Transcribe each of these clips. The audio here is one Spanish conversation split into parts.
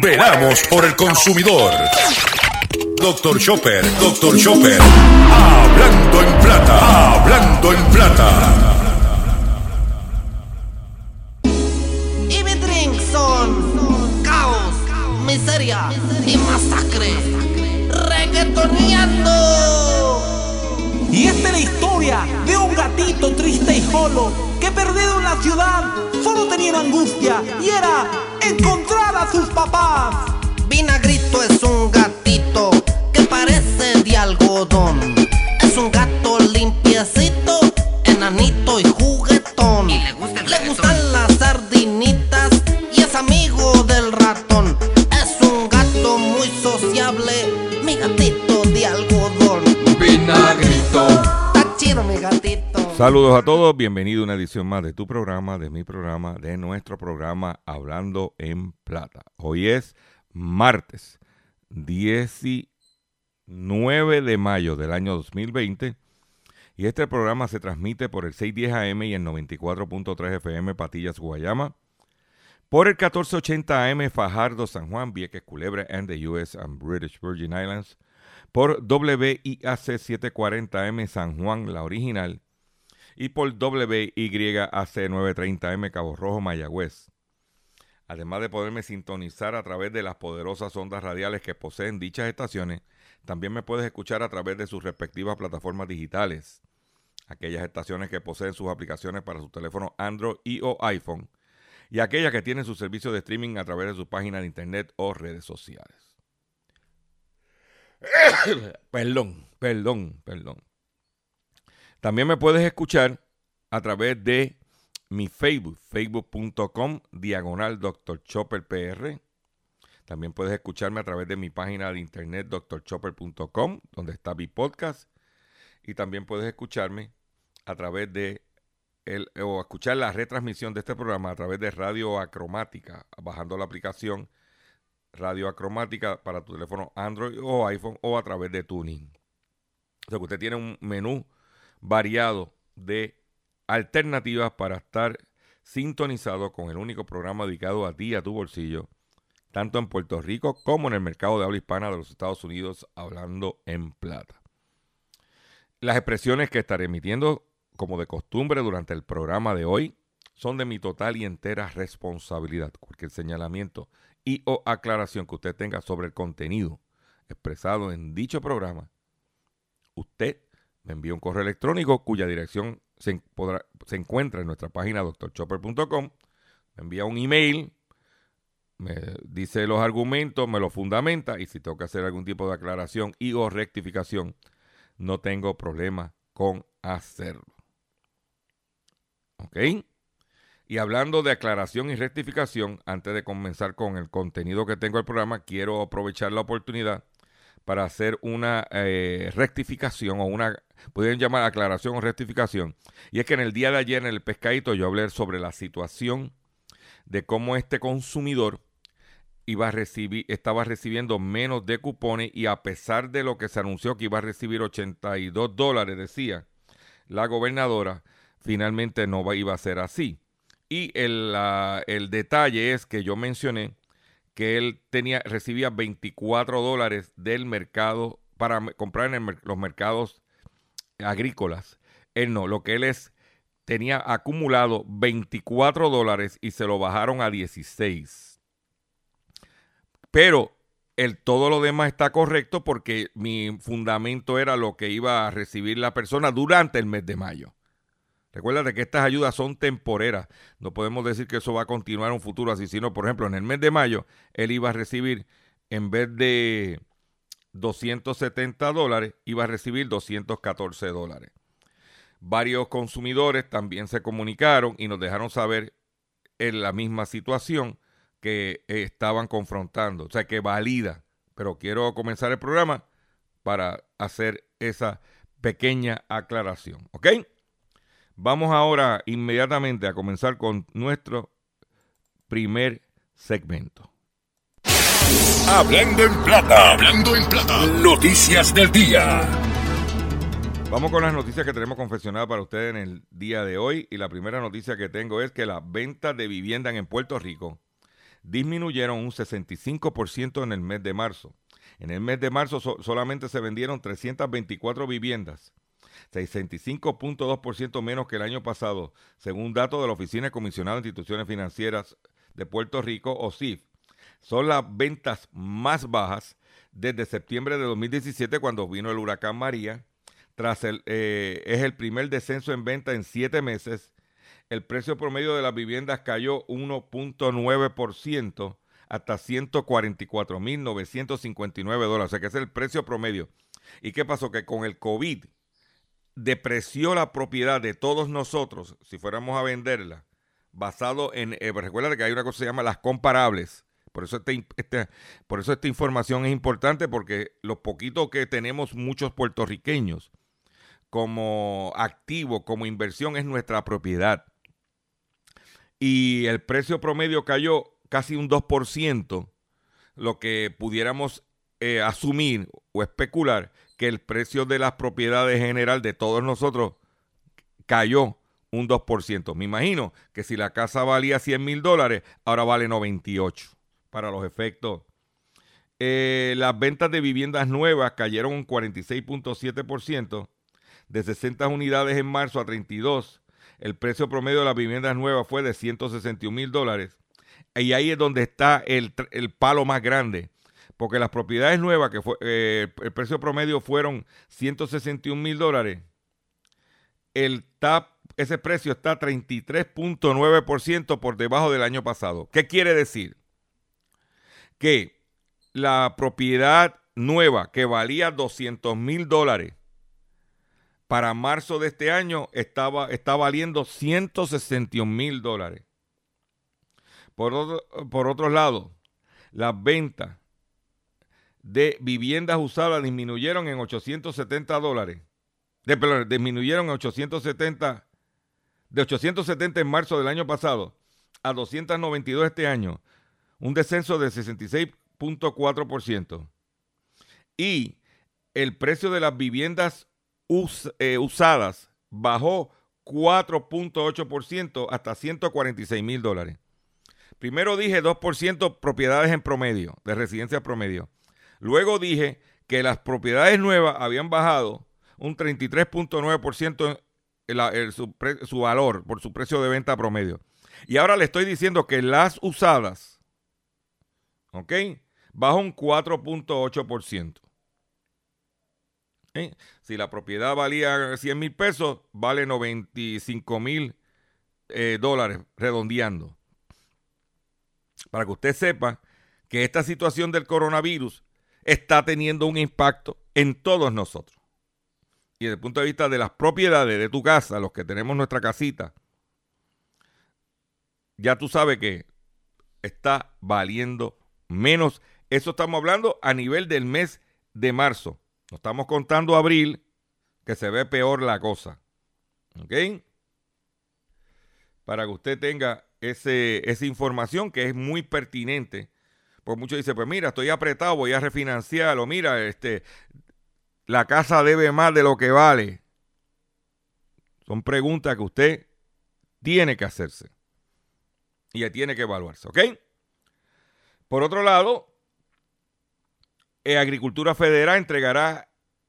Veramos por el consumidor. Doctor Chopper, Doctor Chopper. Hablando en plata, hablando en plata. Y mi drink son caos, miseria y masacre. Reggaetoneando. Y esta es la historia de un gatito triste y solo que perdido en la ciudad solo tenía angustia y era encontrar sus papás. Vinagrito es un gatito que parece de algodón. Es un gato limpiecito, Saludos a todos, bienvenido a una edición más de tu programa, de mi programa, de nuestro programa Hablando en Plata. Hoy es martes 19 de mayo del año 2020 y este programa se transmite por el 610 AM y el 94.3 FM Patillas Guayama, por el 1480 AM Fajardo San Juan, Vieques Culebra and the US and British Virgin Islands, por WIAC 740 M San Juan, la original, y por WYAC 930M Cabo Rojo, Mayagüez. Además de poderme sintonizar a través de las poderosas ondas radiales que poseen dichas estaciones, también me puedes escuchar a través de sus respectivas plataformas digitales. Aquellas estaciones que poseen sus aplicaciones para sus teléfonos Android y o iPhone. Y aquellas que tienen su servicio de streaming a través de su página de internet o redes sociales. perdón, perdón, perdón. También me puedes escuchar a través de mi Facebook, facebook.com, diagonal Dr. Chopper PR. También puedes escucharme a través de mi página de internet, drchopper.com, donde está mi podcast. Y también puedes escucharme a través de, el, o escuchar la retransmisión de este programa a través de Radio Acromática, bajando la aplicación Radio Acromática para tu teléfono Android o iPhone o a través de Tuning. O sea que usted tiene un menú variado de alternativas para estar sintonizado con el único programa dedicado a ti a tu bolsillo, tanto en Puerto Rico como en el mercado de habla hispana de los Estados Unidos, hablando en plata. Las expresiones que estaré emitiendo, como de costumbre, durante el programa de hoy, son de mi total y entera responsabilidad. Cualquier señalamiento y o aclaración que usted tenga sobre el contenido expresado en dicho programa, usted me envía un correo electrónico cuya dirección se, encuentra en nuestra página drchopper.com. Me envía un email, me dice los argumentos, me los fundamenta y si tengo que hacer algún tipo de aclaración y o rectificación, no tengo problema con hacerlo. ¿Ok? Y hablando de aclaración y rectificación, antes de comenzar con el contenido que tengo del programa, quiero aprovechar la oportunidad para hacer una eh, rectificación o una, pueden llamar aclaración o rectificación. Y es que en el día de ayer en el pescadito yo hablé sobre la situación de cómo este consumidor iba a recibir, estaba recibiendo menos de cupones y a pesar de lo que se anunció que iba a recibir 82 dólares, decía la gobernadora, finalmente no iba a ser así. Y el detalle es que yo mencioné que él tenía, recibía 24 dólares del mercado para comprar en los mercados agrícolas. Él no, lo que él es, tenía acumulado 24 dólares y se lo bajaron a 16. Pero el, todo lo demás está correcto porque mi fundamento era lo que iba a recibir la persona durante el mes de mayo. Recuérdate que estas ayudas son temporeras. No podemos decir que eso va a continuar en un futuro así, sino, por ejemplo, en el mes de mayo, él iba a recibir, en vez de 270 dólares, iba a recibir 214 dólares. Varios consumidores también se comunicaron y nos dejaron saber en la misma situación que estaban confrontando. O sea, que valida. Pero quiero comenzar el programa para hacer esa pequeña aclaración. ¿Ok? Vamos ahora inmediatamente a comenzar con nuestro primer segmento. Hablando en plata. Hablando en plata. Noticias del día. Vamos con las noticias que tenemos confeccionadas para ustedes en el día de hoy. Y la primera noticia que tengo es que las ventas de vivienda en Puerto Rico disminuyeron un 65% en el mes de marzo. En el mes de marzo solamente se vendieron 324 viviendas, 65.2% menos que el año pasado, según datos de la Oficina de Comisionado de Instituciones Financieras de Puerto Rico, OSIF. Son las ventas más bajas desde septiembre de 2017 cuando vino el huracán María. Tras el, eh, es el primer descenso en venta en siete meses. El precio promedio de las viviendas cayó 1.9% hasta 144.959 dólares. O sea que es el precio promedio. ¿Y qué pasó? Que con el COVID depreció la propiedad de todos nosotros, si fuéramos a venderla, basado en, eh, recuerda que hay una cosa que se llama las comparables. Por eso, este, este, por eso esta información es importante porque los poquitos que tenemos muchos puertorriqueños como activo, como inversión, es nuestra propiedad. Y el precio promedio cayó casi un 2%, lo que pudiéramos eh, asumir o especular que el precio de las propiedades general de todos nosotros cayó un 2%. Me imagino que si la casa valía 100 mil dólares, ahora vale 98 para los efectos. Eh, las ventas de viviendas nuevas cayeron un 46.7%, de 60 unidades en marzo a 32. El precio promedio de las viviendas nuevas fue de 161 mil dólares y ahí es donde está el, palo más grande. Porque las propiedades nuevas, que fue, eh, el precio promedio fueron 161 mil dólares, el TAP, ese precio está 33.9% por debajo del año pasado. ¿Qué quiere decir? Que la propiedad nueva que valía 200 mil dólares para marzo de este año estaba, está valiendo 161 mil dólares. Por otro, por otro lado, las ventas de viviendas usadas disminuyeron en 870 dólares. De, perdón, disminuyeron en 870, de 870 en marzo del año pasado a 292 este año, un descenso de 66.4%. Y el precio de las viviendas eh, usadas bajó 4.8% hasta 146 mil dólares. Primero dije 2% propiedades en promedio, de residencia promedio. Luego dije que las propiedades nuevas habían bajado un 33.9% su, su valor por su precio de venta promedio. Y ahora le estoy diciendo que las usadas, ¿ok? Bajó un 4.8%. ¿Eh? Si la propiedad valía 100 mil pesos, vale 95 mil eh, dólares, redondeando para que usted sepa que esta situación del coronavirus está teniendo un impacto en todos nosotros. Y desde el punto de vista de las propiedades de tu casa, los que tenemos nuestra casita, ya tú sabes que está valiendo menos. Eso estamos hablando a nivel del mes de marzo. No estamos contando abril, que se ve peor la cosa. ¿Ok? Para que usted tenga ese, esa información que es muy pertinente. Pues muchos dicen, pues mira, estoy apretado, voy a refinanciarlo. Mira, este, la casa debe más de lo que vale. Son preguntas que usted tiene que hacerse. Y tiene que evaluarse, ¿ok? Por otro lado, eh, Agricultura Federal entregará,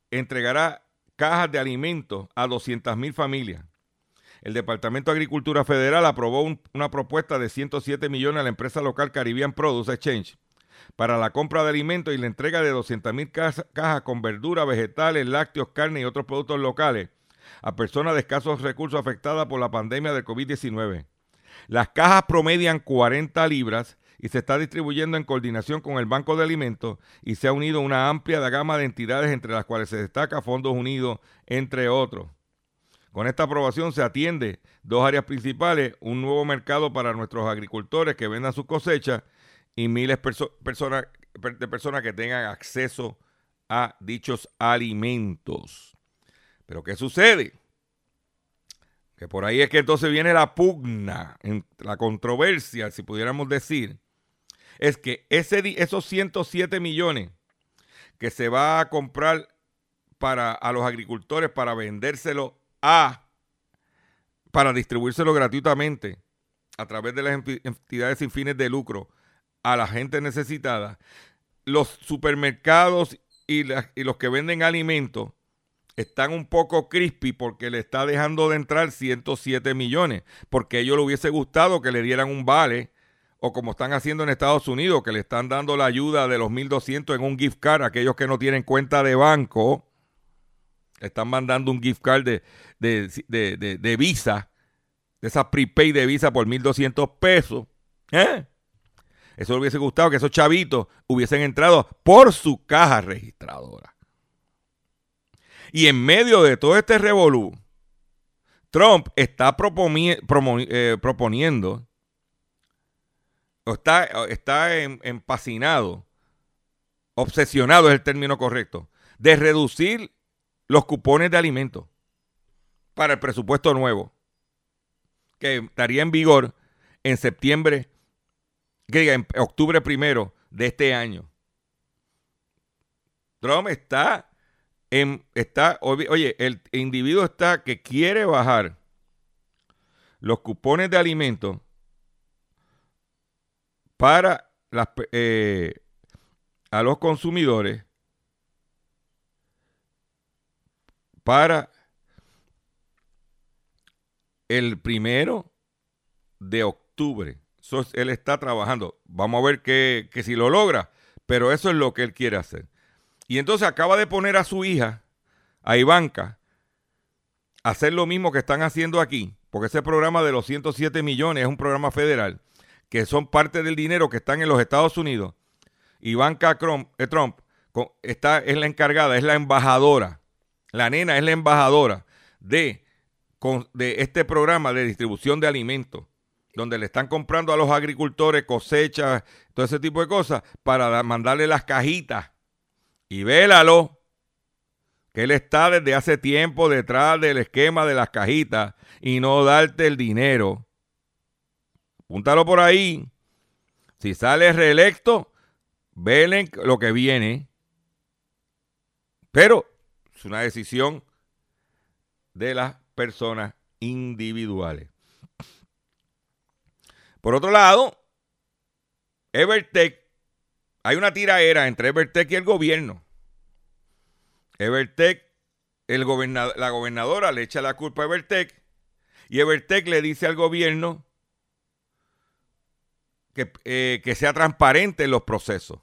entregará cajas de alimentos a 200 mil familias el Departamento de Agricultura Federal aprobó una propuesta de 107 millones a la empresa local Caribbean Produce Exchange para la compra de alimentos y la entrega de 200 mil cajas con verduras, vegetales, lácteos, carne y otros productos locales a personas de escasos recursos afectadas por la pandemia del COVID-19. Las cajas promedian 40 libras y se está distribuyendo en coordinación con el Banco de Alimentos y se ha unido una amplia gama de entidades entre las cuales se destaca Fondos Unidos, entre otros. Con esta aprobación se atiende dos áreas principales, un nuevo mercado para nuestros agricultores que vendan sus cosechas y miles personas, de personas que tengan acceso a dichos alimentos. Pero ¿qué sucede? Que por ahí es que entonces viene la pugna, la controversia, si pudiéramos decir, es que ese, esos 107 millones que se va a comprar para a los agricultores para vendérselo a para distribuírselo gratuitamente a través de las entidades sin fines de lucro a la gente necesitada, los supermercados y, los que venden alimentos están un poco crispy porque le está dejando de entrar 107 millones, porque a ellos les hubiese gustado que le dieran un vale, o como están haciendo en Estados Unidos, que le están dando la ayuda de los 1.200 en un gift card a aquellos que no tienen cuenta de banco, están mandando un gift card de, de, Visa, de esa prepaid de Visa por 1.200 pesos. ¿Eh? Eso le hubiese gustado que esos chavitos hubiesen entrado por su caja registradora. Y en medio de todo este revolú, Trump está eh, proponiendo, está, está empacinado, obsesionado es el término correcto, de reducir los cupones de alimentos para el presupuesto nuevo, que estaría en vigor en septiembre, que en octubre primero de este año. Trump está está, oye, el individuo está que quiere bajar los cupones de alimentos para las, eh, a los consumidores para el primero de octubre. Él está trabajando. Vamos a ver que, que si lo logra, pero eso es lo que él quiere hacer. Y entonces acaba de poner a su hija, a Ivanka, a hacer lo mismo que están haciendo aquí, porque ese programa de los 107 millones es un programa federal, que son parte del dinero que están en los Estados Unidos. Ivanka eh, Trump está, es la encargada, es la embajadora, la nena es la embajadora de, de este programa de distribución de alimentos donde le están comprando a los agricultores cosechas, todo ese tipo de cosas, para mandarle las cajitas y vélalo, que él está desde hace tiempo detrás del esquema de las cajitas y no darte el dinero. Púntalo por ahí. Si sale reelecto, velen lo que viene. Pero es una decisión de las personas individuales. Por otro lado, Evertech hay una tiraera entre Evertech y el gobierno. Evertech, la gobernadora le echa la culpa a Evertech y Evertech le dice al gobierno que, eh, que sea transparente en los procesos.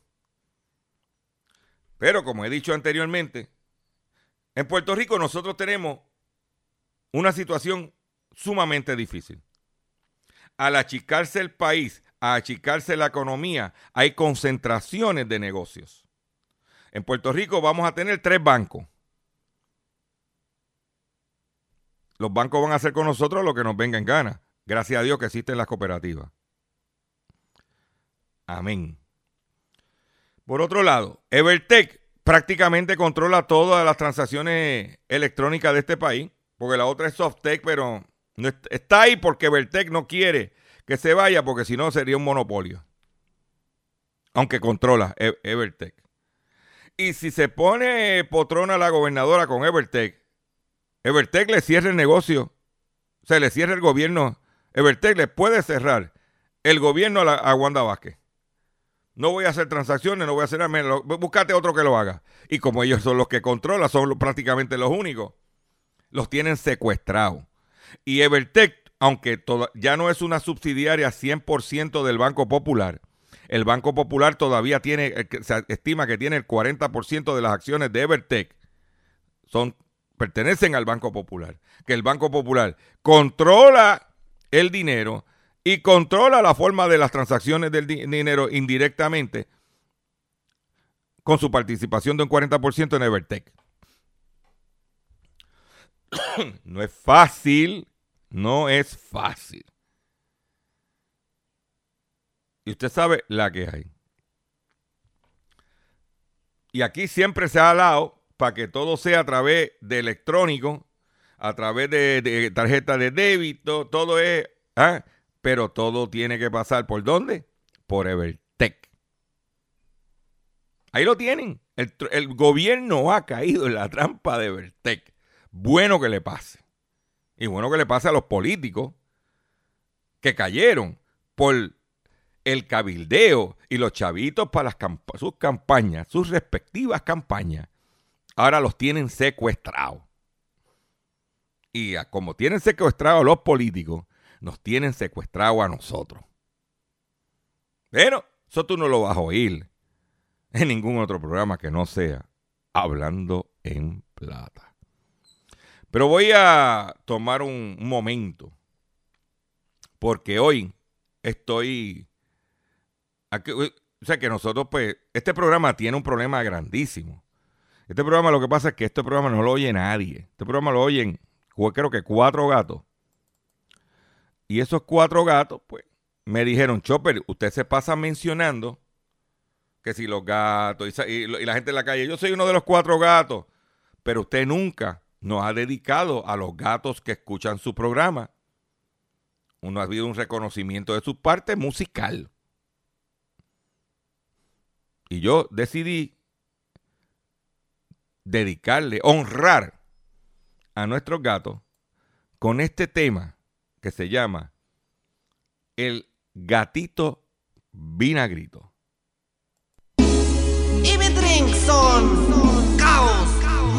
Pero como he dicho anteriormente, en Puerto Rico nosotros tenemos una situación sumamente difícil. Al achicarse el país, a achicarse la economía, hay concentraciones de negocios. En Puerto Rico vamos a tener tres bancos. Los bancos van a hacer con nosotros lo que nos venga en gana. Gracias a Dios que existen las cooperativas. Amén. Por otro lado, Evertech prácticamente controla todas las transacciones electrónicas de este país, porque la otra es Softech, pero está ahí porque Evertech no quiere que se vaya porque si no sería un monopolio. Aunque controla e-, Evertech. Y si se pone potrona la gobernadora con Evertech, Evertech le cierra el negocio, se le cierra el gobierno. Evertech le puede cerrar el gobierno a, la, Wanda Vázquez. No voy a hacer transacciones, no voy a hacer nada. Búscate otro que lo haga. Y como ellos son los que controlan, son prácticamente los únicos, los tienen secuestrados. Y Evertech aunque ya no es una subsidiaria 100% del Banco Popular, el Banco Popular todavía tiene, eh, se estima que tiene el 40% de las acciones de Evertech, son, pertenecen al Banco Popular, que el Banco Popular controla el dinero y controla la forma de las transacciones del dinero indirectamente con su participación de un 40% en Evertech. no es fácil no es fácil. Y usted sabe la que hay. Y aquí siempre se ha hablado para que todo sea a través de electrónico, a través de, tarjeta de débito, todo es, ¿ah? pero todo tiene que pasar por dónde? Por Evertech. Ahí lo tienen. El, gobierno ha caído en la trampa de Vertec. Bueno que le pase. Y bueno que le pase a los políticos que cayeron por el cabildeo y los chavitos para las sus campañas, sus respectivas campañas. Ahora los tienen secuestrados. Y como tienen secuestrados a los políticos, nos tienen secuestrados a nosotros. Pero eso tú no lo vas a oír en ningún otro programa que no sea Hablando en Plata. Pero voy a tomar un, momento porque hoy estoy... o sea que nosotros pues, este programa tiene un problema grandísimo. Este programa lo que pasa es que este programa no lo oye nadie. Este programa lo oyen creo que cuatro gatos. Y esos cuatro gatos pues me dijeron, Chopper, usted se pasa mencionando que si los gatos y, y la gente en la calle, yo soy uno de los cuatro gatos, pero usted nunca nos ha dedicado a los gatos que escuchan su programa. Uno ha habido un reconocimiento de su parte musical. Y yo decidí dedicarle, honrar a nuestros gatos con este tema que se llama El gatito vinagrito.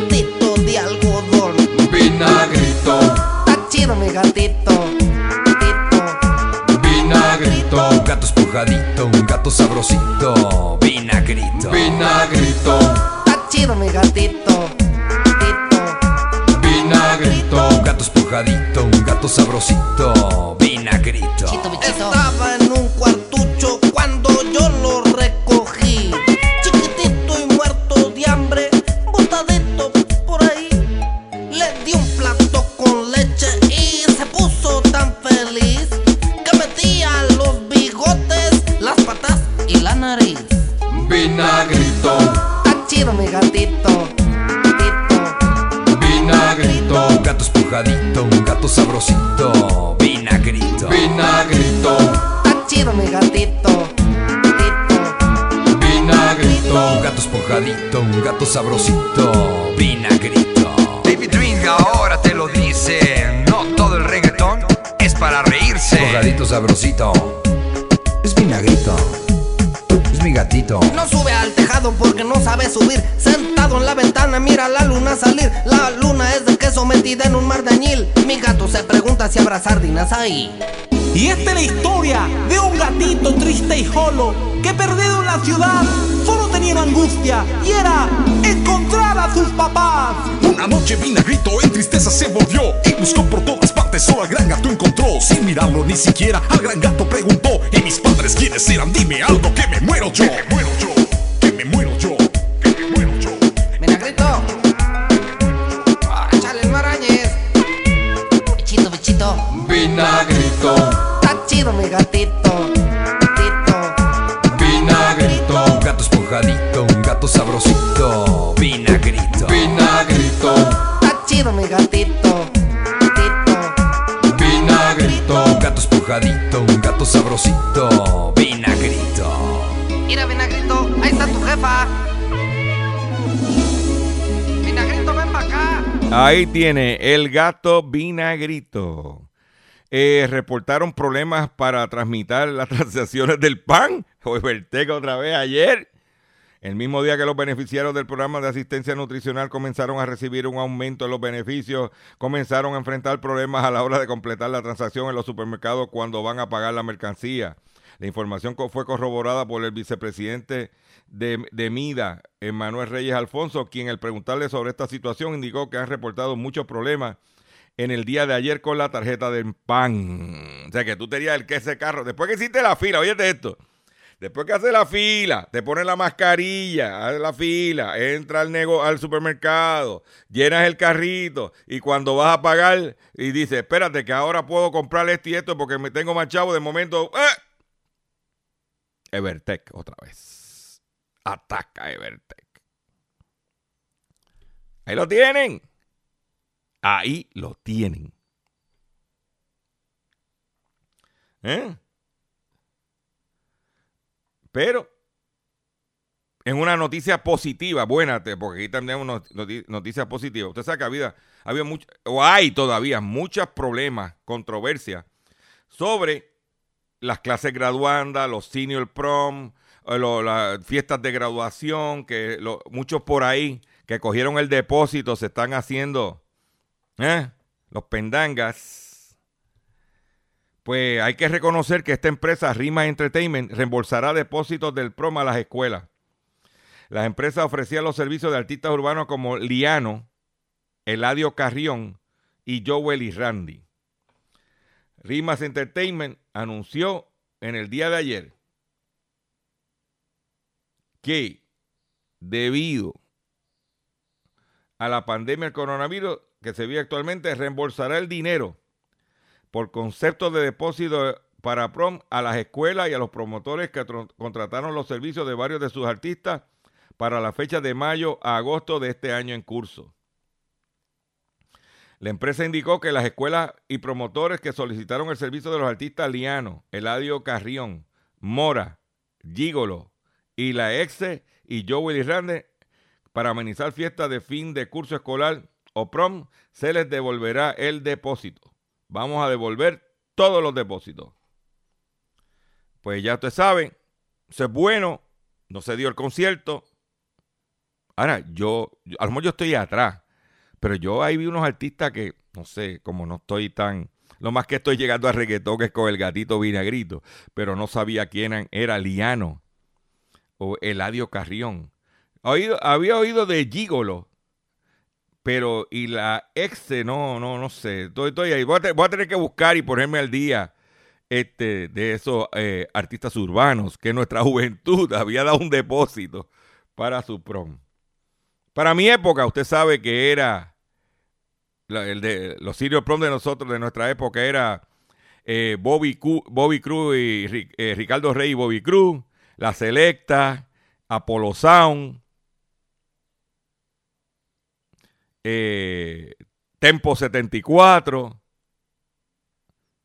gatito de algodón. Vinagrito, Está chido mi gatito. gatito. vinagrito, Un gato espujadito, un gato sabrosito, vinagrito. vinagrito, Está chido mi gatito. gatito. vinagrito, Un gato espujadito, un gato sabrosito, vinagrito. Estaba en un cuartucho gatito. gatito. vinagrito, Un gato espujadito, un gato sabrosito, vinagrito. vinagrito, Está chido mi gatito. gatito. vinagrito, Un gato espujadito, un gato sabrosito, vinagrito. David Drink ahora te lo dice, no todo el reggaetón es para reírse. Espujadito sabrosito, es vinagrito, gatito. No sube al tejado porque no sabe subir. Sentado en la ventana, mira la luna salir. La luna es de queso metida en un mar de añil. Mi gato se pregunta si habrá sardinas ahí. Y esta es la historia de un gatito triste y solo que perdido en la ciudad solo tenía una angustia y era a sus papás. Una noche Vinagrito en tristeza se volvió y buscó por todas partes, solo al gran gato encontró. Sin mirarlo ni siquiera, al gran gato preguntó: ¿Y mis padres quiénes eran? Dime algo que me muero yo. Que me muero yo, que me muero yo, que me muero yo. Vinagrito. Échale el marañez. Bichito, bichito. vinagrito, Está chido mi gatito. Gatito. vinagrito, Un gato espujadito, un gato sabrosito, sabrosito, vinagrito. Mira, Vinagrito, ahí está tu jefa. Vinagrito, ven para acá. Ahí tiene el gato vinagrito. Eh, reportaron problemas para transmitir las transacciones del PAN. Fue Verteca otra vez ayer. El mismo día que los beneficiarios del programa de asistencia nutricional comenzaron a recibir un aumento en los beneficios, comenzaron a enfrentar problemas a la hora de completar la transacción en los supermercados cuando van a pagar la mercancía. La información fue corroborada por el vicepresidente de, de MIDA, Manuel Reyes Alfonso, quien al preguntarle sobre esta situación indicó que han reportado muchos problemas en el día de ayer con la tarjeta del PAN. O sea que tú tenías el que ese carro, después que hiciste la fila, oye esto, Después que hace la fila, te pone la mascarilla, hace la fila, entra al, nego al supermercado, llenas el carrito y cuando vas a pagar y dices, espérate que ahora puedo comprar esto y esto porque me tengo más chavo, de momento, ¡eh! Evertech otra vez. Ataca Evertech. Ahí lo tienen. Ahí lo tienen. ¿Eh? Pero en una noticia positiva, buena, porque aquí también tenemos noticias positivas. Usted sabe que había, había mucho, o hay todavía muchos problemas, controversias sobre las clases graduandas, los senior prom, eh, las fiestas de graduación, que muchos por ahí que cogieron el depósito se están haciendo ¿eh? los pendangas pues hay que reconocer que esta empresa, Rima Entertainment, reembolsará depósitos del prom a las escuelas. Las empresas ofrecían los servicios de artistas urbanos como Liano, Eladio Carrión y Joel y Randy. Rimas Entertainment anunció en el día de ayer que debido a la pandemia del coronavirus que se vive actualmente, reembolsará el dinero por concepto de depósito para prom a las escuelas y a los promotores que contrataron los servicios de varios de sus artistas para la fecha de mayo a agosto de este año en curso. La empresa indicó que las escuelas y promotores que solicitaron el servicio de los artistas Liano, Eladio Carrión, Mora, Gigolo y la Exe y Joey Rande para amenizar fiestas de fin de curso escolar o prom, se les devolverá el depósito. Vamos a devolver todos los depósitos. Pues ya usted sabe, eso es bueno, no se dio el concierto. Ahora, yo, a lo mejor yo estoy atrás, pero yo ahí vi unos artistas que, no sé, como no estoy tan... Lo más que estoy llegando a reggaetón que es con el gatito vinagrito, pero no sabía quién era Liano o Eladio Carrión. había oído de Gigolo, pero y la ex, no, no, no sé. Estoy, ahí. Voy a, tener que buscar y ponerme al día este, de esos eh, artistas urbanos que nuestra juventud había dado un depósito para su prom. Para mi época, usted sabe que era el de los sirios prom de nosotros, de nuestra época, era eh, Bobby, Bobby Cruz y eh, Ricardo Rey y Bobby Cruz, La Selecta, Apollo Sound, eh, Tempo 74,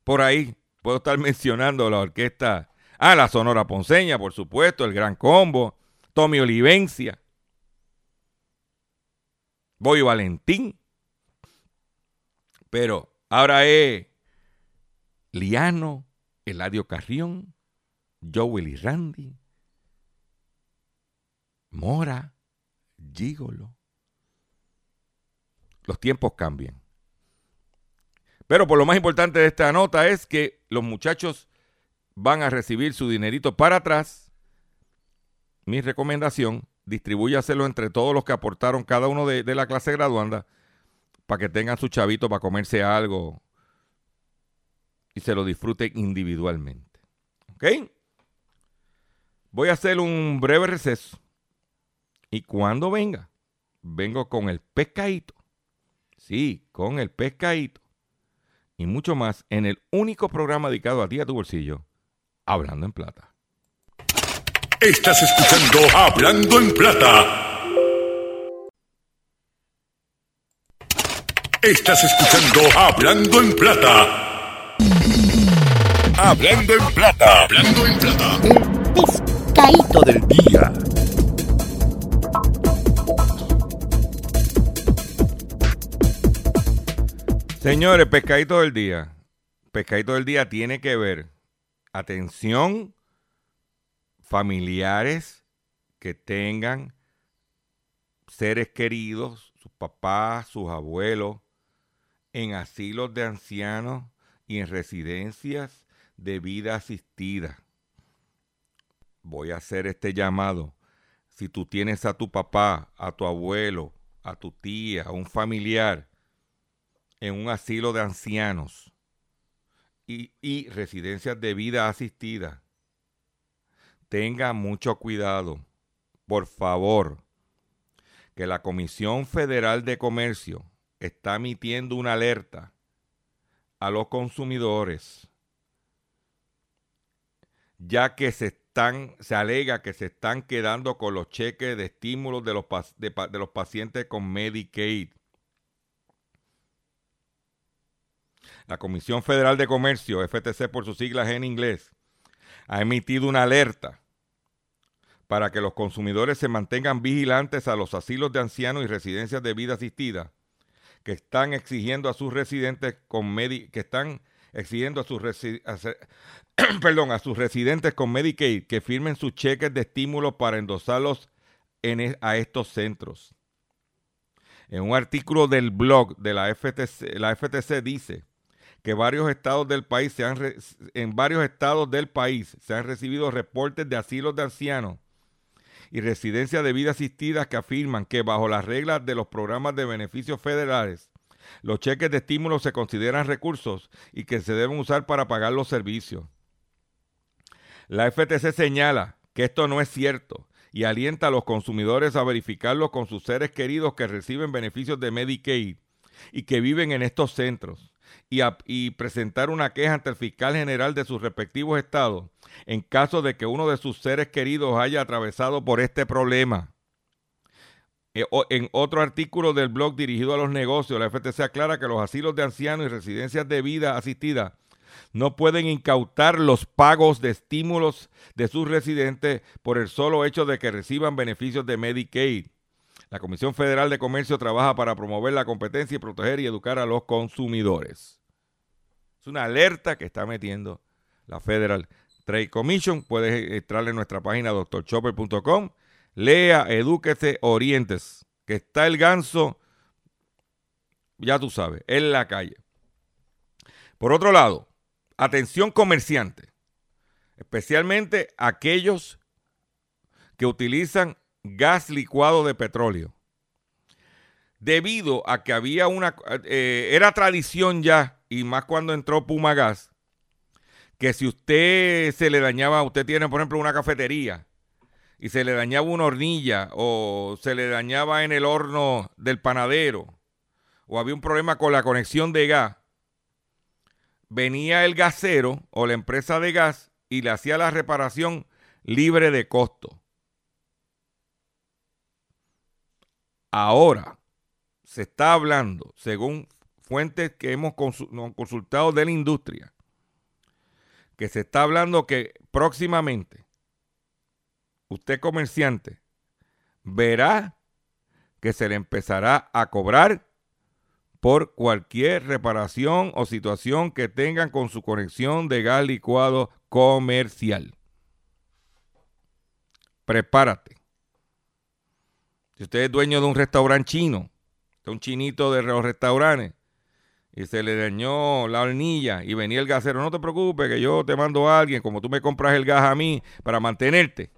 por ahí puedo estar mencionando la orquesta, ah, la Sonora Ponceña, por supuesto, el Gran Combo, Tommy Olivencia, Boy Valentín, pero ahora es Liano, Eladio Carrión, Joel y Randy, Mora, Gigolo, los tiempos cambian. Pero por lo más importante de esta nota es que los muchachos van a recibir su dinerito para atrás. Mi recomendación, distribúyaselo entre todos los que aportaron cada uno de, de la clase graduanda para que tengan su chavito para comerse algo y se lo disfruten individualmente. ¿Ok? Voy a hacer un breve receso y cuando venga, vengo con el pescadito Sí, con el pescadito. Y mucho más en el único programa dedicado a ti a tu bolsillo, Hablando en Plata. Estás escuchando Hablando en Plata. Estás escuchando Hablando en Plata. Hablando en Plata. Hablando en Plata. El pescadito del día. Señores, pescadito del día. Pescadito del día tiene que ver, atención, familiares que tengan seres queridos, sus papás, sus abuelos, en asilos de ancianos y en residencias de vida asistida. Voy a hacer este llamado. Si tú tienes a tu papá, a tu abuelo, a tu tía, a un familiar, en un asilo de ancianos y, residencias de vida asistida. tenga mucho cuidado, por favor, que la Comisión Federal de Comercio está emitiendo una alerta a los consumidores, ya que se están, se alega que se están quedando con los cheques de estímulos de los, de los pacientes con Medicaid. La Comisión Federal de Comercio, FTC por sus siglas en inglés, ha emitido una alerta para que los consumidores se mantengan vigilantes a los asilos de ancianos y residencias de vida asistida que están exigiendo a sus residentes con Medi que están exigiendo a sus residentes con Medicaid que firmen sus cheques de estímulo para endosarlos en e- a estos centros. En un artículo del blog de la FTC, la FTC dice que varios estados del país se han en varios estados del país se han recibido reportes de asilos de ancianos y residencias de vida asistidas que afirman que bajo las reglas de los programas de beneficios federales, los cheques de estímulo se consideran recursos y que se deben usar para pagar los servicios. La FTC señala que esto no es cierto y alienta a los consumidores a verificarlo con sus seres queridos que reciben beneficios de Medicaid y que viven en estos centros y, presentar una queja ante el fiscal general de sus respectivos estados en caso de que uno de sus seres queridos haya atravesado por este problema. Eh, En otro artículo del blog dirigido a los negocios, la FTC aclara que los asilos de ancianos y residencias de vida asistida no pueden incautar los pagos de estímulos de sus residentes por el solo hecho de que reciban beneficios de Medicaid. La Comisión Federal de Comercio trabaja para promover la competencia y proteger y educar a los consumidores. Es una alerta que está metiendo la Federal Trade Commission. Puedes entrarle en nuestra página doctorchopper.com. Lea, edúquese, orientes. Que está el ganso, ya tú sabes, en la calle. Por otro lado, atención comerciante, especialmente aquellos que utilizan gas licuado de petróleo. Debido a que había una, eh, era tradición ya, y más cuando entró Puma Gas, que si usted se le dañaba, usted tiene por ejemplo una cafetería y se le dañaba una hornilla o se le dañaba en el horno del panadero o había un problema con la conexión de gas, venía el gasero o la empresa de gas y le hacía la reparación libre de costo. Ahora se está hablando, según fuentes que hemos consultado de la industria, que se está hablando que próximamente usted comerciante verá que se le empezará a cobrar por cualquier reparación o situación que tengan con su conexión de gas licuado comercial. Prepárate. Si usted es dueño de un restaurante chino, de un chinito de los restaurantes, y se le dañó la hornilla y venía el gasero, no te preocupes que yo te mando a alguien, como tú me compras el gas a mí para mantenerte.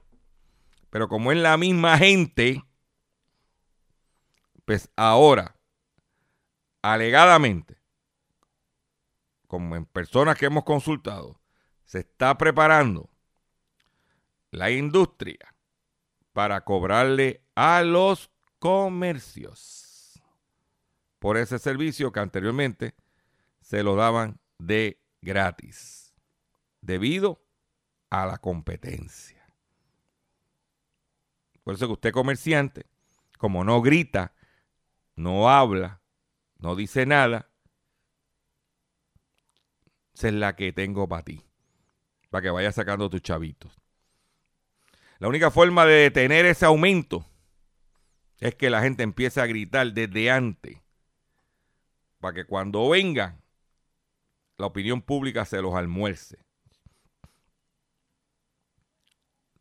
Pero como es la misma gente, pues ahora, alegadamente, como en personas que hemos consultado, se está preparando la industria para cobrarle a los comercios por ese servicio que anteriormente se lo daban de gratis, debido a la competencia. Por eso que usted comerciante, como no grita, no habla, no dice nada, esa es la que tengo para ti, para que vayas sacando tus chavitos. La única forma de detener ese aumento es que la gente empiece a gritar desde antes, para que cuando vengan, la opinión pública se los almuerce.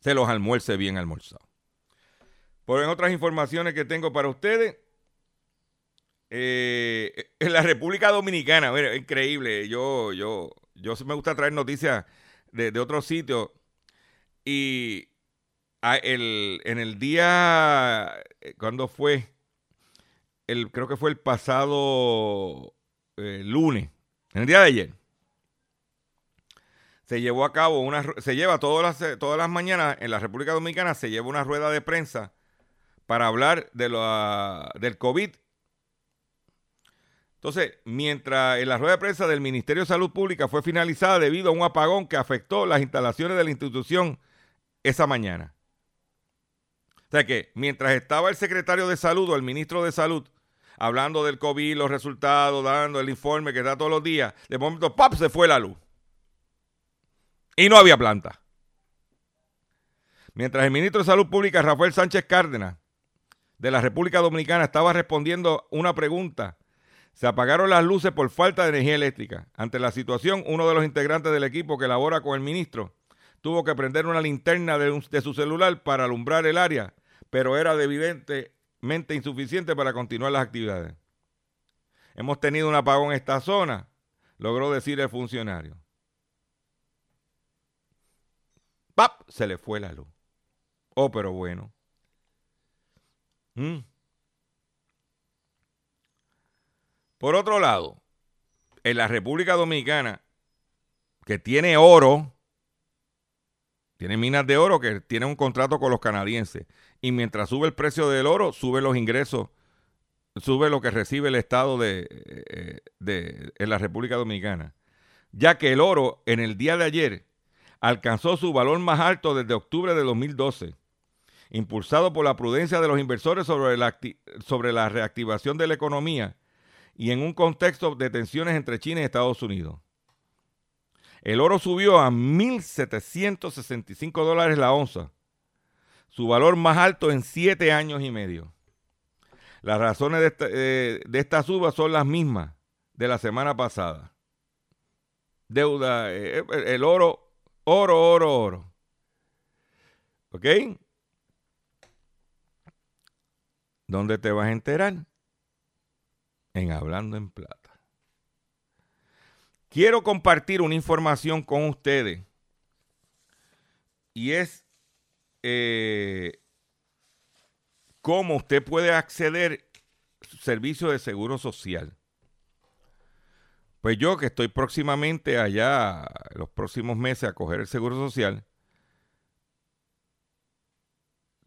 Se los almuerce bien almorzado. Por en otras informaciones que tengo para ustedes, eh, en la República Dominicana, increíble. Yo, yo, yo me gusta traer noticias de, de otros sitios. Y a- el, en el día, eh, cuando fue? Creo que fue el pasado eh, lunes, en el día de ayer. se llevó a cabo una, se lleva todas las, todas las mañanas en la República Dominicana, se lleva una rueda de prensa para hablar del COVID. Entonces, mientras en la rueda de prensa del Ministerio de Salud Pública fue finalizada debido a un apagón que afectó las instalaciones de la institución esa mañana. O sea que mientras estaba el secretario de salud o el ministro de salud hablando del COVID, los resultados, dando el informe que da todos los días, de momento, ¡pap! se fue la luz. Y no había planta. Mientras el ministro de Salud Pública, Rafael Sánchez Cárdenas, de la República Dominicana, estaba respondiendo una pregunta, se apagaron las luces por falta de energía eléctrica. Ante la situación, uno de los integrantes del equipo que labora con el ministro tuvo que prender una linterna de, de su celular para alumbrar el área, pero era evidentemente insuficiente para continuar las actividades. Hemos tenido un apagón en esta zona, logró decir el funcionario. ¡Pap! Se le fue la luz. Oh, pero bueno. Mm. Por otro lado, en la República Dominicana, que tiene oro, tiene minas de oro que tiene un contrato con los canadienses. Y mientras sube el precio del oro, sube los ingresos, sube lo que recibe el Estado de, eh, de, en la República Dominicana. Ya que el oro en el día de ayer alcanzó su valor más alto desde octubre de 2012, impulsado por la prudencia de los inversores sobre la, sobre la reactivación de la economía y en un contexto de tensiones entre China y Estados Unidos. El oro subió a 1.765 dólares la onza, su valor más alto en siete años y medio. Las razones de esta, eh, de esta suba son las mismas de la semana pasada. Deuda, eh, el oro Oro, oro, oro. ¿Ok? ¿Dónde te vas a enterar? En Hablando en Plata. Quiero compartir una información con ustedes. Y es eh, cómo usted puede acceder a su servicio de seguro social. Pues yo que estoy próximamente allá, los próximos meses, a coger el Seguro Social,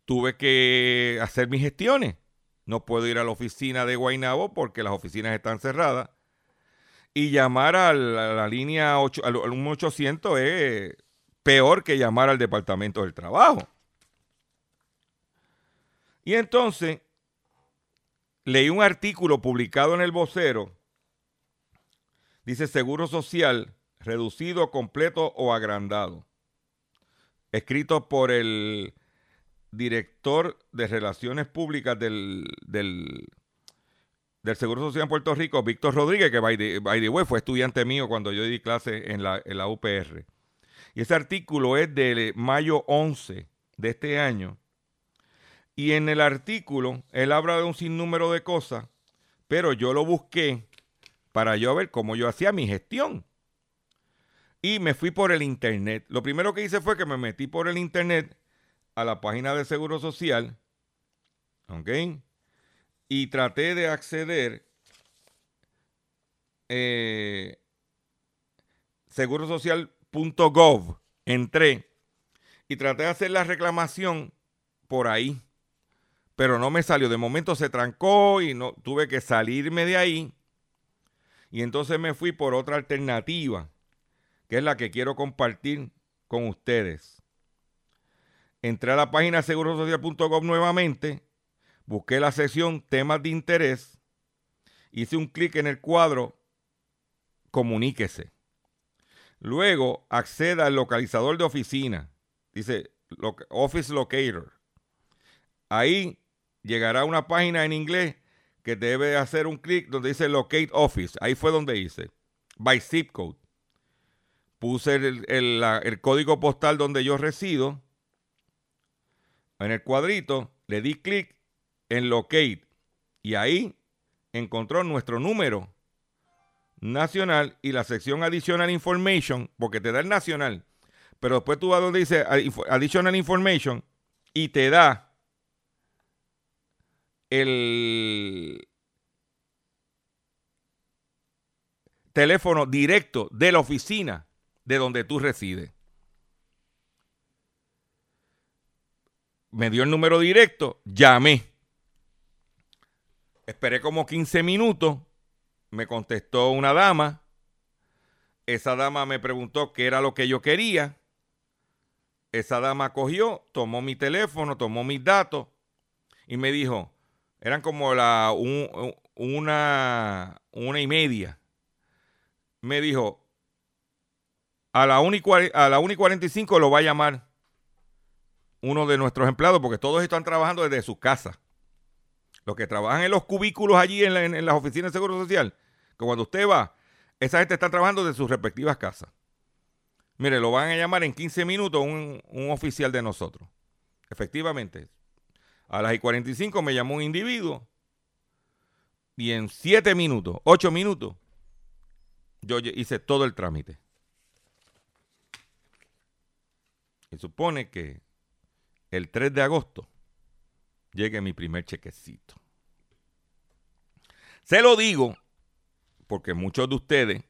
tuve que hacer mis gestiones. No puedo ir a la oficina de Guaynabo porque las oficinas están cerradas. Y llamar a la, línea 8, al 1800 es peor que llamar al Departamento del Trabajo. Y entonces leí un artículo publicado en el vocero Dice Seguro Social, reducido, completo o agrandado. Escrito por el director de Relaciones Públicas del, del, Seguro Social en Puerto Rico, Víctor Rodríguez, que by the, way, fue estudiante mío cuando yo di clase en la, en la UPR. Y ese artículo es de mayo 11 de este año. Y en el artículo él habla de un sinnúmero de cosas, pero yo lo busqué para yo ver cómo yo hacía mi gestión. Y me fui por el internet. Lo primero que hice fue que me metí por el internet a la página de Seguro Social. ¿Ok? Y traté de acceder eh, segurosocial.gov. Entré y traté de hacer la reclamación por ahí. Pero no me salió. De momento se trancó y no tuve que salirme de ahí y entonces me fui por otra alternativa, que es la que quiero compartir con ustedes. Entré a la página segurosocial.gov nuevamente, busqué la sección temas de interés, hice un clic en el cuadro comuníquese. Luego acceda al localizador de oficina. Dice Office Locator. Ahí llegará una página en inglés que debe hacer un clic donde dice Locate Office. Ahí fue donde hice. By zip code. Puse el, código postal donde yo resido. En el cuadrito le di clic en Locate. Y ahí encontró nuestro número nacional y la sección Additional Information, porque te da el nacional. Pero después tú vas donde dice Additional Information y te da el teléfono directo de la oficina de donde tú resides. Me dio el número directo, llamé. Esperé como 15 minutos, me contestó una dama. Esa dama me preguntó qué era lo que yo quería. Esa dama cogió, tomó mi teléfono, tomó mis datos y me dijo, eran como la una, una y media. Me dijo, a la 1 y, a la 1 y 45 lo va a llamar uno de nuestros empleados, porque todos están trabajando desde sus casas. Los que trabajan en los cubículos allí en, las oficinas de Seguro Social, que cuando usted va, esa gente está trabajando de sus respectivas casas. Mire, lo van a llamar en 15 minutos un, un oficial de nosotros. Efectivamente. A las y 45 me llamó un individuo y en 7 minutos, 8 minutos, yo hice todo el trámite. Y supone que el 3 de agosto llegue mi primer chequecito. Se lo digo porque muchos de ustedes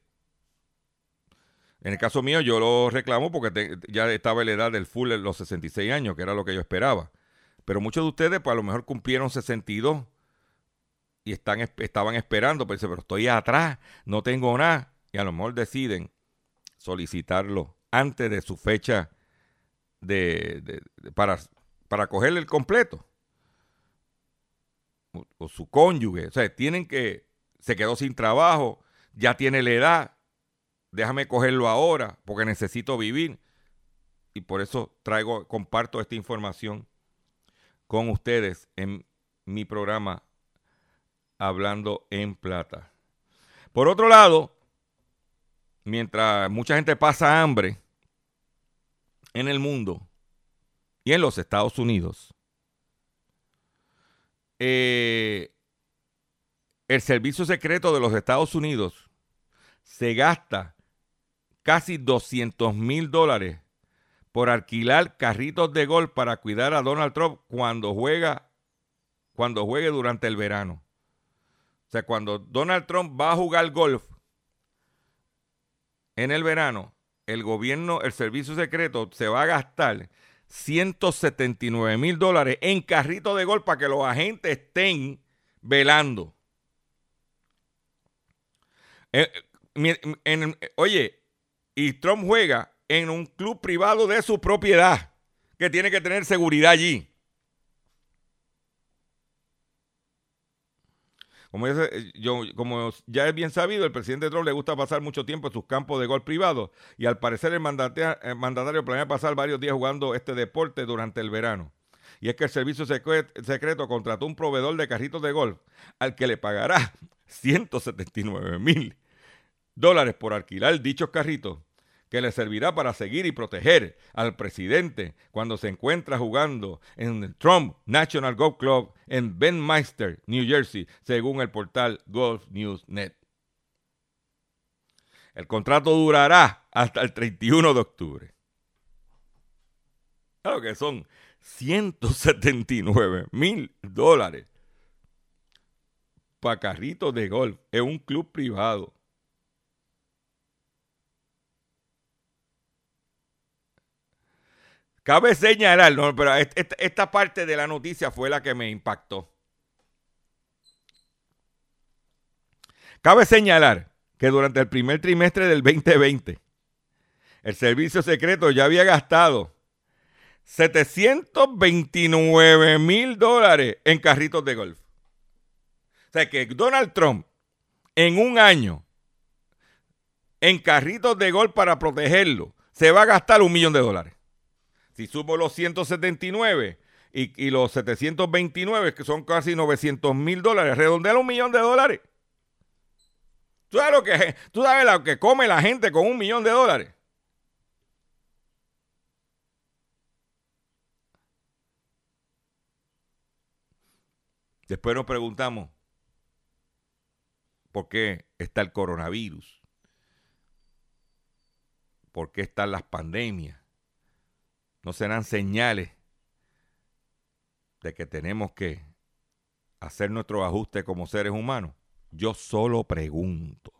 en el caso mío, yo lo reclamo porque ya estaba en la edad del full en los 66 años, que era lo que yo esperaba. Pero muchos de ustedes, pues a lo mejor cumplieron 62 y están, estaban esperando, pero, pero estoy atrás, no tengo nada. Y a lo mejor deciden solicitarlo antes de su fecha de, para, para cogerle el completo. O, su cónyuge. O sea, tienen que, se quedó sin trabajo, ya tiene la edad déjame cogerlo ahora porque necesito vivir. Y por eso traigo, comparto esta información con ustedes en mi programa Hablando en Plata. Por otro lado, mientras mucha gente pasa hambre en el mundo y en los Estados Unidos, eh, el servicio secreto de los Estados Unidos se gasta casi 200 mil dólares por alquilar carritos de golf para cuidar a Donald Trump cuando juega, cuando juegue durante el verano. O sea, cuando Donald Trump va a jugar golf en el verano, el gobierno, el servicio secreto se va a gastar 179 mil dólares en carritos de golf para que los agentes estén velando. Eh, oye, y Trump juega en un club privado de su propiedad, que tiene que tener seguridad allí. Como, yo, como ya es bien sabido, el presidente Trump le gusta pasar mucho tiempo en sus campos de gol privados y al parecer el, mandatario planea pasar varios días jugando este deporte durante el verano. Y es que el servicio secreto contrató un proveedor de carritos de golf al que le pagará 179 mil dólares por alquilar dichos carritos que le servirá para seguir y proteger al presidente cuando se encuentra jugando en el Trump National Golf Club en Ben Meister, New Jersey, según el portal Golf News Net. El contrato durará hasta el 31 de octubre. Claro que son 179 mil dólares para carritos de golf en un club privado. Cabe señalar, no, pero esta, parte de la noticia fue la que me impactó. Cabe señalar que durante el primer trimestre del 2020, el servicio secreto ya había gastado 729 mil dólares en carritos de golf. O sea que Donald Trump en un año en carritos de golf para protegerlo se va a gastar un millón de dólares. Si sumo los 179 y, y los 729, que son casi 900 mil dólares, redondea un millón de dólares. ¿Tú sabes, lo que, ¿Tú sabes lo que come la gente con un millón de dólares? Después nos preguntamos, ¿por qué está el coronavirus? ¿Por qué están las pandemias? No serán señales de que tenemos que hacer nuestro ajuste como seres humanos? Yo solo pregunto.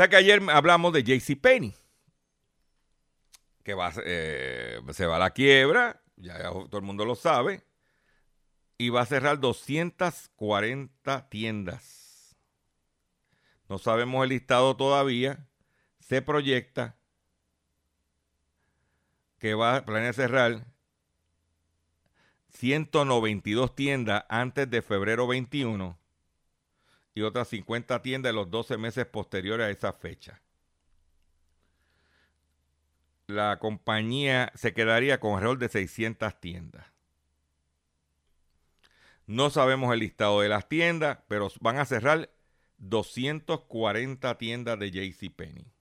sea que ayer hablamos de JCPenney, que va, eh, se va a la quiebra, ya todo el mundo lo sabe, y va a cerrar 240 tiendas. No sabemos el listado todavía. Se proyecta que va a planear cerrar 192 tiendas antes de febrero 21 y otras 50 tiendas en los 12 meses posteriores a esa fecha. La compañía se quedaría con alrededor de 600 tiendas. No sabemos el listado de las tiendas, pero van a cerrar 240 tiendas de JCPenney.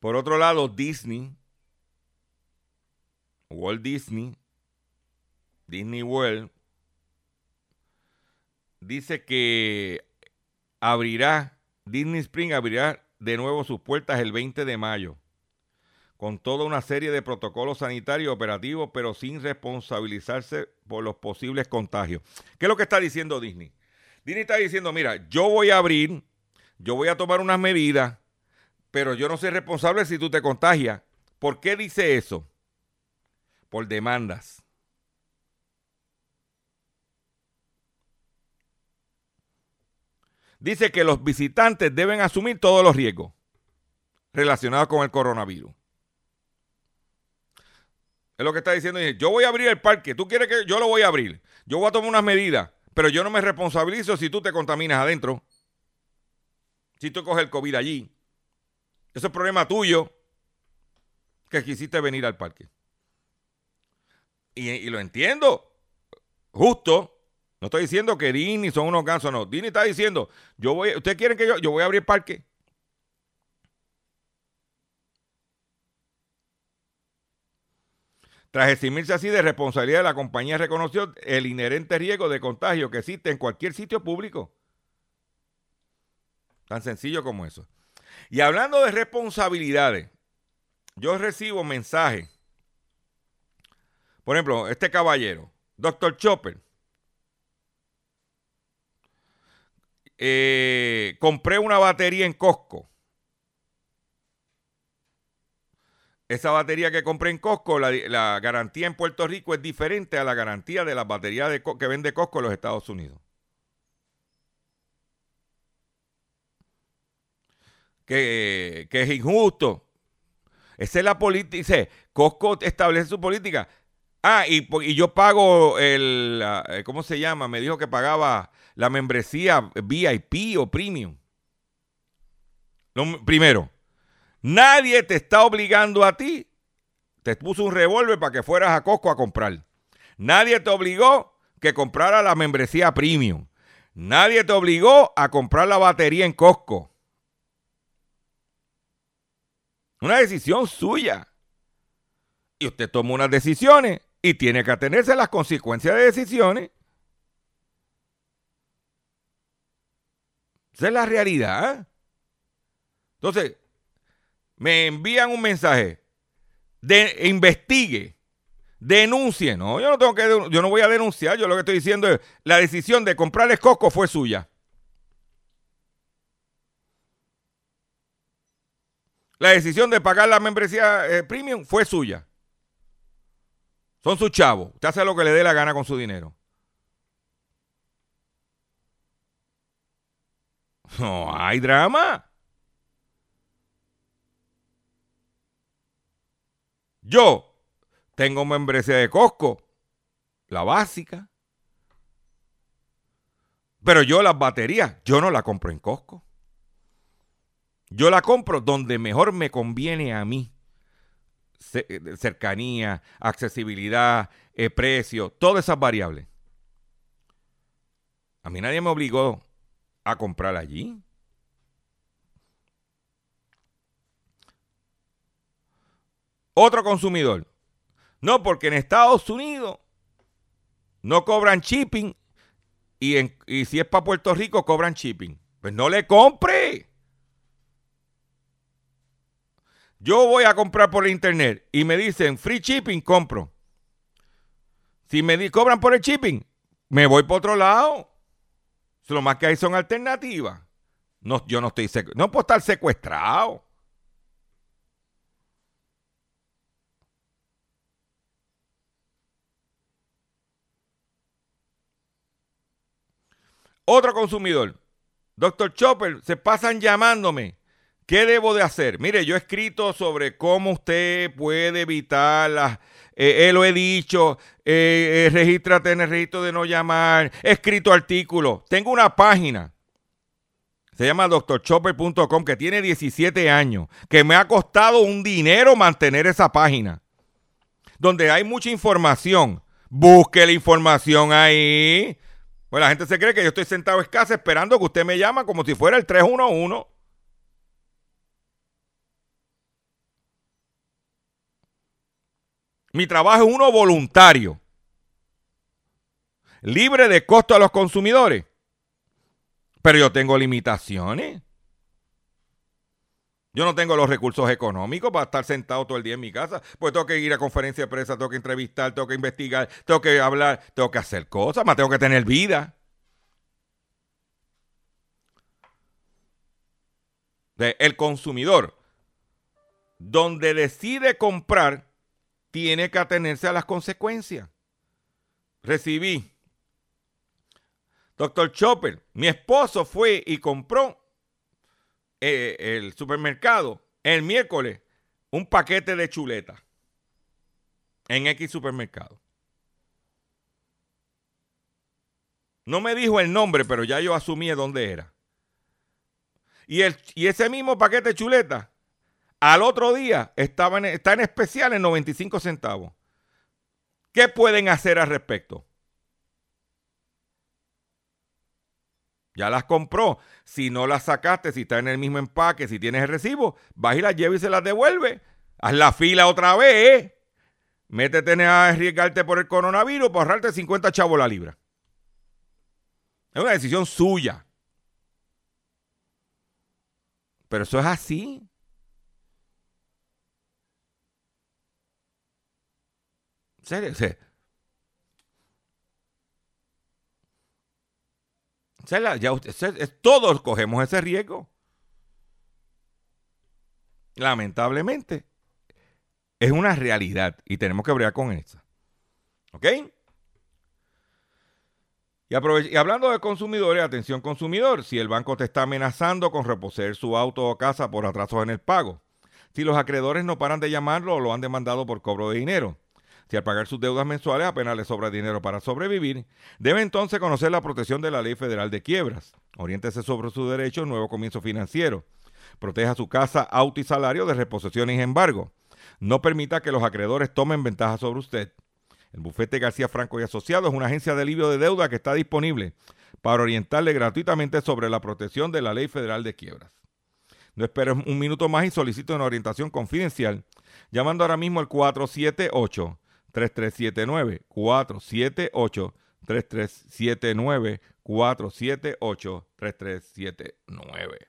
Por otro lado, Disney, Walt Disney, Disney World, dice que abrirá, Disney Spring abrirá de nuevo sus puertas el 20 de mayo, con toda una serie de protocolos sanitarios operativos, pero sin responsabilizarse por los posibles contagios. ¿Qué es lo que está diciendo Disney? Disney está diciendo, mira, yo voy a abrir, yo voy a tomar unas medidas, pero yo no soy responsable si tú te contagias. ¿Por qué dice eso? Por demandas. Dice que los visitantes deben asumir todos los riesgos relacionados con el coronavirus. Es lo que está diciendo. Yo voy a abrir el parque. Tú quieres que yo lo voy a abrir. Yo voy a tomar unas medidas, pero yo no me responsabilizo si tú te contaminas adentro. Si tú coges el COVID allí. Eso es problema tuyo que quisiste venir al parque. Y, lo entiendo. Justo. No estoy diciendo que Disney son unos gansos, no. Disney está diciendo, yo voy, ¿ustedes quieren que yo, yo voy a abrir parque? Tras eximirse así de responsabilidad, la compañía reconoció el inherente riesgo de contagio que existe en cualquier sitio público. Tan sencillo como eso. Y hablando de responsabilidades, yo recibo mensajes. Por ejemplo, este caballero, Dr. Chopper. Eh, compré una batería en Costco. Esa batería que compré en Costco, la, garantía en Puerto Rico es diferente a la garantía de las baterías que vende Costco en los Estados Unidos. Que, que es injusto. Esa es la política. Dice, Costco establece su política. Ah, y, po- y yo pago el, eh, ¿cómo se llama? Me dijo que pagaba la membresía VIP o premium. Lo- primero, nadie te está obligando a ti. Te puso un revólver para que fueras a Costco a comprar. Nadie te obligó que comprara la membresía premium. Nadie te obligó a comprar la batería en Costco. Una decisión suya. Y usted toma unas decisiones y tiene que atenerse a las consecuencias de decisiones. Esa es la realidad. Entonces, me envían un mensaje. De, investigue. Denuncie. No, yo no tengo que yo no voy a denunciar. Yo lo que estoy diciendo es la decisión de comprarles Costco fue suya. La decisión de pagar la membresía eh, premium fue suya. Son sus chavos. Usted hace lo que le dé la gana con su dinero. No hay drama. Yo tengo membresía de Costco, la básica. Pero yo las baterías, yo no la compro en Costco. Yo la compro donde mejor me conviene a mí. Eh, Cercanía, accesibilidad, eh, precio, todas esas variables. A mí nadie me obligó a comprar allí. Otro consumidor. No, porque en Estados Unidos no cobran shipping y, y si es para Puerto Rico cobran shipping. Pues no le compre. Yo voy a comprar por internet y me dicen free shipping, compro. Si me cobran por el shipping, me voy por otro lado. Lo más que hay son alternativas. No, yo no estoy. No puedo estar secuestrado. Otro consumidor. Doctor Chopper, se pasan llamándome. ¿Qué debo de hacer? Mire, yo he escrito sobre cómo usted puede evitar las... Eh, eh, lo he dicho, eh, regístrate en el registro de no llamar, he escrito artículos. Tengo una página, se llama doctorchopper.com, que tiene 17 años, que me ha costado un dinero mantener esa página, donde hay mucha información. Busque la información ahí. Pues la gente se cree que yo estoy sentado escasa esperando que usted me llama como si fuera el 311. Mi trabajo es uno voluntario, libre de costo a los consumidores. Pero yo tengo limitaciones. Yo no tengo los recursos económicos para estar sentado todo el día en mi casa. Pues tengo que ir a conferencia de prensa, tengo que entrevistar, tengo que investigar, tengo que hablar, tengo que hacer cosas, más tengo que tener vida. El consumidor, donde decide comprar, tiene que atenerse a las consecuencias. Recibí. Doctor Chopper, mi esposo fue y compró eh, el supermercado el miércoles un paquete de chuleta en X supermercado. No me dijo el nombre, pero ya yo asumí dónde era. Y, el, y ese mismo paquete de chuleta al otro día estaba está en especial en 95 centavos. ¿Qué pueden hacer al respecto? Ya las compró. Si no las sacaste, si está en el mismo empaque, si tienes el recibo, vas y las llevas y se las devuelve. Haz la fila otra vez. Métete a arriesgarte por el coronavirus para ahorrarte 50 chavos la libra. Es una decisión suya. Pero eso es así. Serio? ya todos cogemos ese riesgo. Lamentablemente, es una realidad y tenemos que bregar con esa. ¿Ok? Y, y, hablando de consumidores, atención consumidor, si el banco te está amenazando con reposer su auto o casa por atrasos en el pago, si los acreedores no paran de llamarlo o lo han demandado por cobro de dinero, si al pagar sus deudas mensuales apenas le sobra dinero para sobrevivir, debe entonces conocer la protección de la Ley Federal de Quiebras. Oriéntese sobre su derecho nuevo comienzo financiero. Proteja su casa, auto y salario de reposición y embargo. No permita que los acreedores tomen ventaja sobre usted. El bufete García Franco y Asociados es una agencia de alivio de deuda que está disponible para orientarle gratuitamente sobre la protección de la Ley Federal de Quiebras. No esperes un minuto más y solicite una orientación confidencial llamando ahora mismo al 478 3379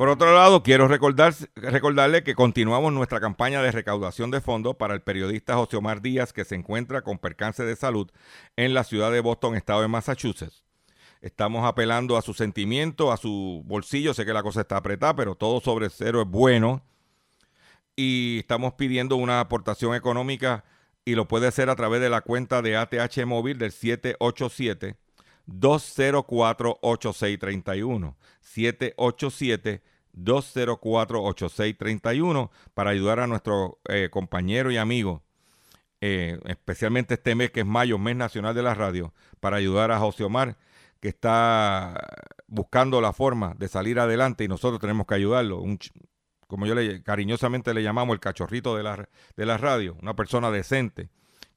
Por otro lado, quiero recordar, recordarle que continuamos nuestra campaña de recaudación de fondos para el periodista José Omar Díaz, que se encuentra con percance de salud en la ciudad de Boston, estado de Massachusetts. Estamos apelando a su sentimiento, a su bolsillo. Sé que la cosa está apretada, pero todo sobre cero es bueno. Y estamos pidiendo una aportación económica y lo puede hacer a través de la cuenta de ATH móvil del 787 204 8631 787 204-8631 para ayudar a nuestro eh, compañero y amigo, eh, especialmente este mes que es mayo, mes nacional de la radio, para ayudar a José Omar, que está buscando la forma de salir adelante y nosotros tenemos que ayudarlo. como yo le, cariñosamente le llamamos el cachorrito de la, de la radio, una persona decente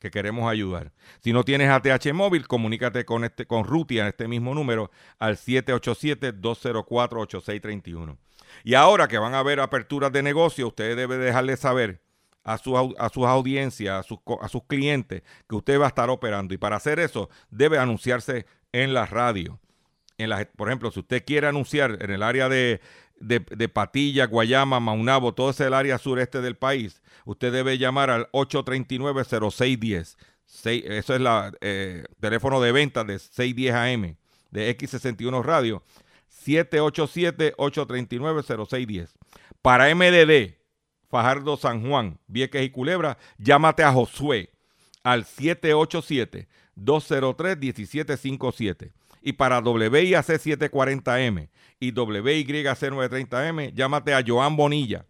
que queremos ayudar. Si no tienes ATH móvil, comunícate con, este, con Rutia en este mismo número al 787-204-8631. Y ahora que van a haber aperturas de negocio, ustedes deben dejarle saber a, su, a sus audiencias, a sus, a sus clientes, que usted va a estar operando. Y para hacer eso, debe anunciarse en la radio. En por ejemplo, si usted quiere anunciar en el área de, de, Patilla, Guayama, Maunabo, todo ese área sureste del país, usted debe llamar al 839-0610. Eso es el eh, teléfono de venta de 610 AM de X61 Radio. 787-839-0610. Para MDD, Fajardo San Juan, Vieques y Culebra, llámate a Josué al 787-203-1757. Y para WIAC 740M y WYC 930M, llámate a Joan Bonilla,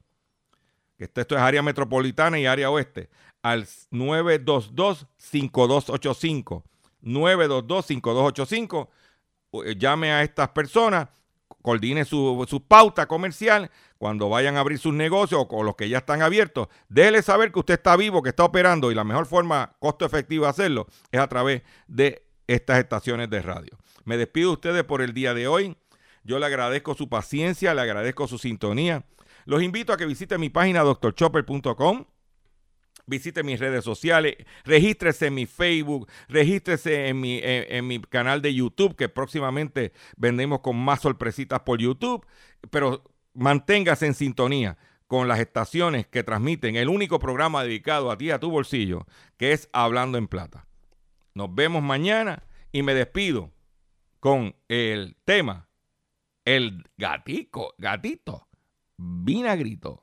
que esto, es área metropolitana y área oeste, al 922-5285. 922-5285. Llame a estas personas coordine su, su, pauta comercial cuando vayan a abrir sus negocios o, los que ya están abiertos. Déjele saber que usted está vivo, que está operando y la mejor forma costo efectivo de hacerlo es a través de estas estaciones de radio. Me despido de ustedes por el día de hoy. Yo le agradezco su paciencia, le agradezco su sintonía. Los invito a que visiten mi página doctorchopper.com visite mis redes sociales, regístrese en mi Facebook, regístrese en mi, en, mi canal de YouTube, que próximamente vendemos con más sorpresitas por YouTube, pero manténgase en sintonía con las estaciones que transmiten el único programa dedicado a ti, a tu bolsillo, que es Hablando en Plata. Nos vemos mañana y me despido con el tema, el gatico, gatito, vinagrito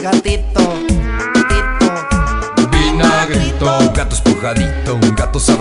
gatito. Gatito. Vinagrito, gato espujadito, un gato sabroso.